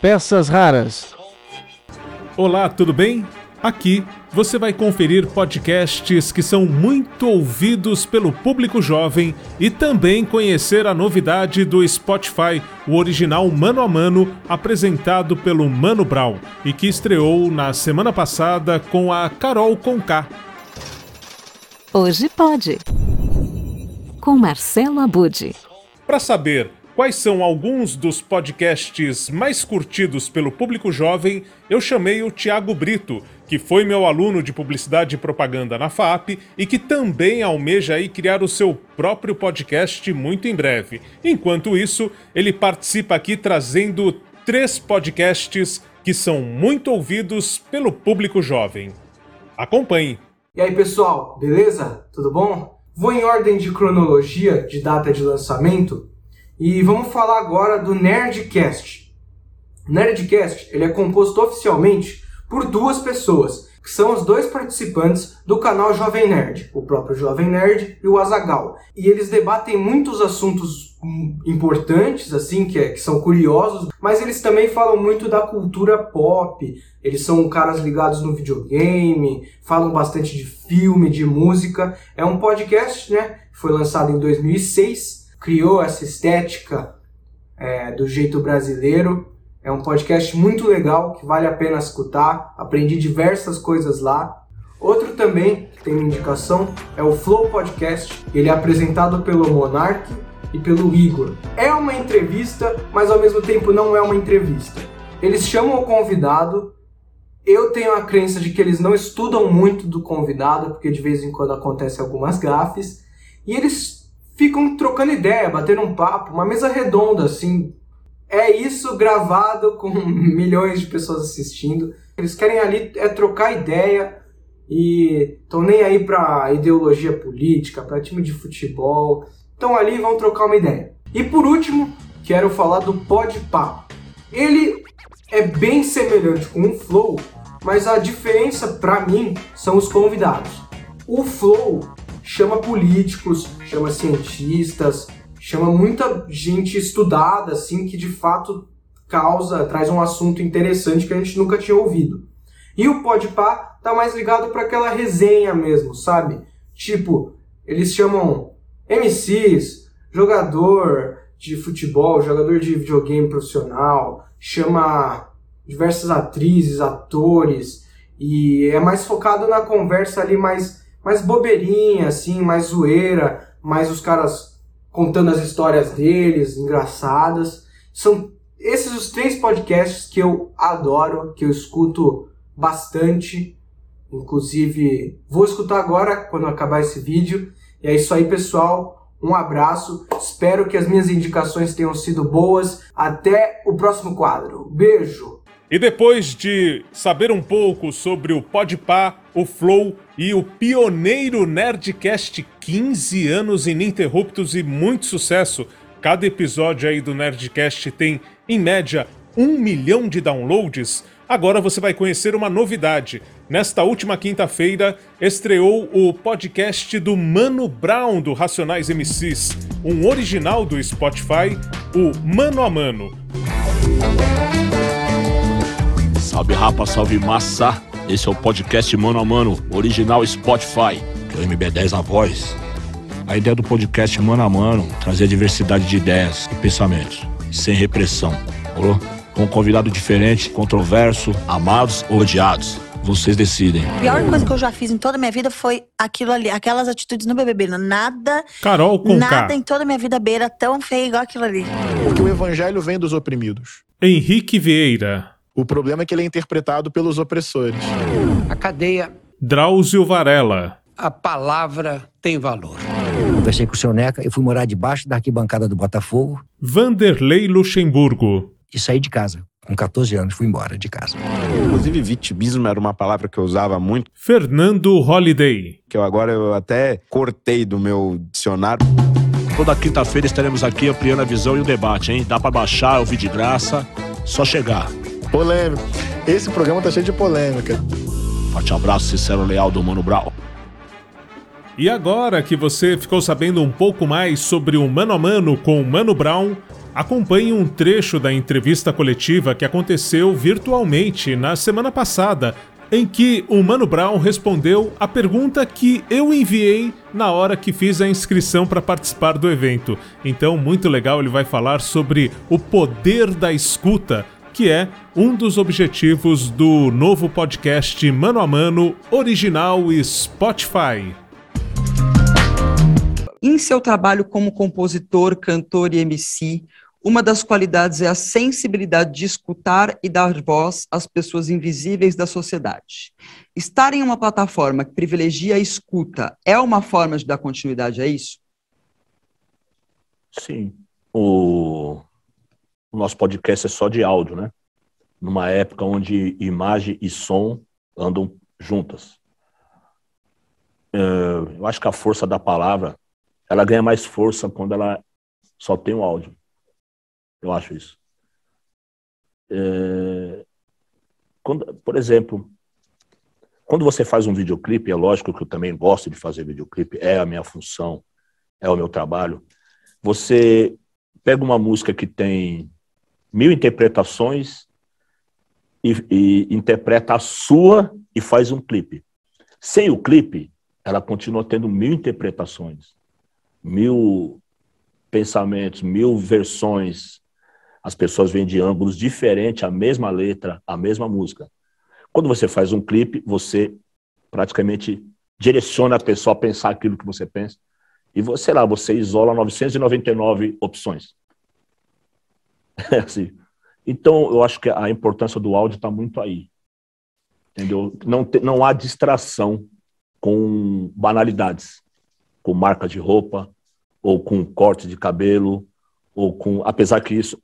Peças Raras. Olá, tudo bem? Aqui você vai conferir podcasts que são muito ouvidos pelo público jovem e também conhecer a novidade do Spotify, o original Mano a Mano, apresentado pelo Mano Brown e que estreou na semana passada com a Carol Conká. Hoje pode. Com Marcelo Abude. Para saber quais são alguns dos podcasts mais curtidos pelo público jovem, eu chamei o Tiago Brito, que foi meu aluno de publicidade e propaganda na FAP e que também almeja aí criar o seu próprio podcast muito em breve. Enquanto isso, ele participa aqui trazendo três podcasts que são muito ouvidos pelo público jovem. Acompanhe. E aí, pessoal, beleza? Tudo bom? Vou em ordem de cronologia de data de lançamento e vamos falar agora do Nerdcast. O Nerdcast ele é composto oficialmente por duas pessoas, que são os dois participantes do canal Jovem Nerd, o próprio Jovem Nerd e o Azagal. E eles debatem muitos assuntos importantes, assim, que, é, que são curiosos, mas eles também falam muito da cultura pop. Eles são caras ligados no videogame, falam bastante de filme, de música. É um podcast, né? Foi lançado em 2006 criou essa estética é, do jeito brasileiro. É um podcast muito legal que vale a pena escutar. Aprendi diversas coisas lá. Outro também que tem indicação é o Flow Podcast. Ele é apresentado pelo Monark e pelo Igor. É uma entrevista, mas ao mesmo tempo não é uma entrevista. Eles chamam o convidado. Eu tenho a crença de que eles não estudam muito do convidado, porque de vez em quando acontecem algumas gafes. E eles ficam trocando ideia, batendo um papo, uma mesa redonda, assim. É isso gravado com milhões de pessoas assistindo. Eles querem ali é trocar ideia e estão nem aí para ideologia política, para time de futebol. Estão ali e vão trocar uma ideia. E por último, quero falar do Podpah. Ele é bem semelhante com o Flow, mas a diferença para mim são os convidados. O Flow chama políticos, chama cientistas, chama muita gente estudada, assim, que de fato causa, traz um assunto interessante que a gente nunca tinha ouvido. E o Podpah tá mais ligado para aquela resenha mesmo, sabe? Tipo, eles chamam MCs, jogador de futebol, jogador de videogame profissional, chama diversas atrizes, atores, e é mais focado na conversa ali mais mais bobeirinha, assim, mais zoeira, mais os caras contando as histórias deles, engraçadas. São esses os três podcasts que eu adoro, que eu escuto bastante. Inclusive, vou escutar agora quando acabar esse vídeo. E é isso aí, pessoal. Um abraço. Espero que as minhas indicações tenham sido boas. Até o próximo quadro. Beijo. E depois de saber um pouco sobre o Podpah, o Flow e o pioneiro Nerdcast 15 anos ininterruptos e muito sucesso, cada episódio aí do Nerdcast tem, em média, um milhão de downloads, agora você vai conhecer uma novidade. Nesta última quinta-feira, estreou o podcast do Mano Brown do Racionais MCs, um original do Spotify, o Mano a Mano. Salve rapa, salve massa. Esse é o podcast Mano a Mano, original Spotify, que é o MB10 na voz. A ideia do podcast Mano a Mano trazer diversidade de ideias e pensamentos, sem repressão, falou? Com um convidado diferente, controverso, amados ou odiados. Vocês decidem. A pior coisa que eu já fiz em toda a minha vida foi aquilo ali, aquelas atitudes no BBB. Nada. Carol com Nada K. em toda a minha vida beira tão feio igual aquilo ali. Porque o evangelho vem dos oprimidos. Henrique Vieira. O problema é que ele é interpretado pelos opressores. A cadeia, Drauzio Varela. a palavra tem valor. Conversei com o seu Neca, eu fui morar debaixo da arquibancada do Botafogo Vanderlei Luxemburgo. e saí de casa. Com 14 anos, fui embora de casa. Inclusive, vitimismo era uma palavra que eu usava muito, Fernando Holliday. que eu agora eu até cortei do meu dicionário. Toda quinta-feira estaremos aqui ampliando a visão e o debate, hein? Dá pra baixar, ouvir de graça, só chegar. Polêmico. Esse programa tá cheio de polêmica. Forte abraço, sincero e leal do Mano Brown. E agora que você ficou sabendo um pouco mais sobre o Mano a Mano com o Mano Brown, Acompanhe um trecho da entrevista coletiva que aconteceu virtualmente na semana passada, em que o Mano Brown respondeu a pergunta que eu enviei na hora que fiz a inscrição para participar do evento. Então, muito legal, ele vai falar sobre o poder da escuta, que é um dos objetivos do novo podcast Mano a Mano original Spotify. Em seu trabalho como compositor, cantor e MC, uma das qualidades é a sensibilidade de escutar e dar voz às pessoas invisíveis da sociedade. Estar em uma plataforma que privilegia a escuta é uma forma de dar continuidade a isso? Sim. O, o nosso podcast é só de áudio, né? Numa época onde imagem e som andam juntas. É, eu acho que a força da palavra ela ganha mais força quando ela só tem o áudio. Eu acho isso. É... Quando, por exemplo, quando você faz um videoclipe, é lógico que eu também gosto de fazer videoclipe, é a minha função, é o meu trabalho. Você pega uma música que tem mil interpretações e, e interpreta a sua e faz um clipe. Sem o clipe, ela continua tendo mil interpretações, mil pensamentos, mil versões, as pessoas veem de ângulos diferentes a mesma letra, a mesma música. Quando você faz um clipe, você praticamente direciona a pessoa a pensar aquilo que você pensa. E você lá, você isola 999 opções. Assim. Então, eu acho que a importância do áudio está muito aí. Entendeu? Não, te, não há distração com banalidades, com marca de roupa, ou com corte de cabelo, ou com. Apesar que isso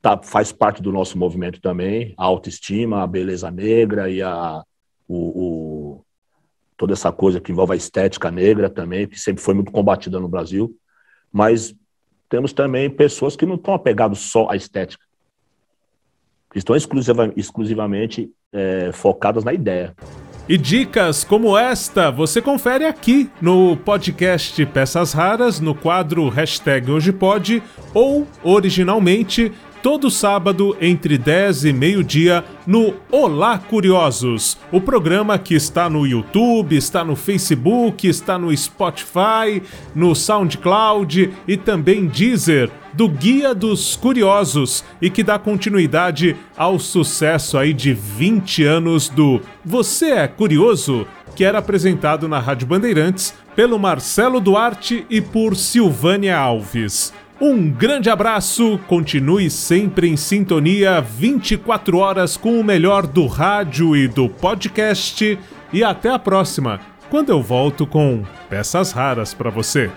tá, faz parte do nosso movimento também, a autoestima, a beleza negra e a, o, o, toda essa coisa que envolve a estética negra também, que sempre foi muito combatida no Brasil. Mas temos também pessoas que não estão apegadas só à estética, estão exclusiva, exclusivamente é, focadas na ideia. E dicas como esta você confere aqui no podcast Peças Raras, no quadro Hashtag Hoje Pode, ou originalmente todo sábado entre 10 e meio-dia no Olá Curiosos, o programa que está no YouTube, está no Facebook, está no Spotify, no SoundCloud e também Deezer, do Guia dos Curiosos e que dá continuidade ao sucesso aí de 20 anos do Você é Curioso, que era apresentado na Rádio Bandeirantes pelo Marcelo Duarte e por Silvânia Alves. Um grande abraço, continue sempre em sintonia 24 horas com o melhor do rádio e do podcast e até a próxima, quando eu volto com peças raras para você.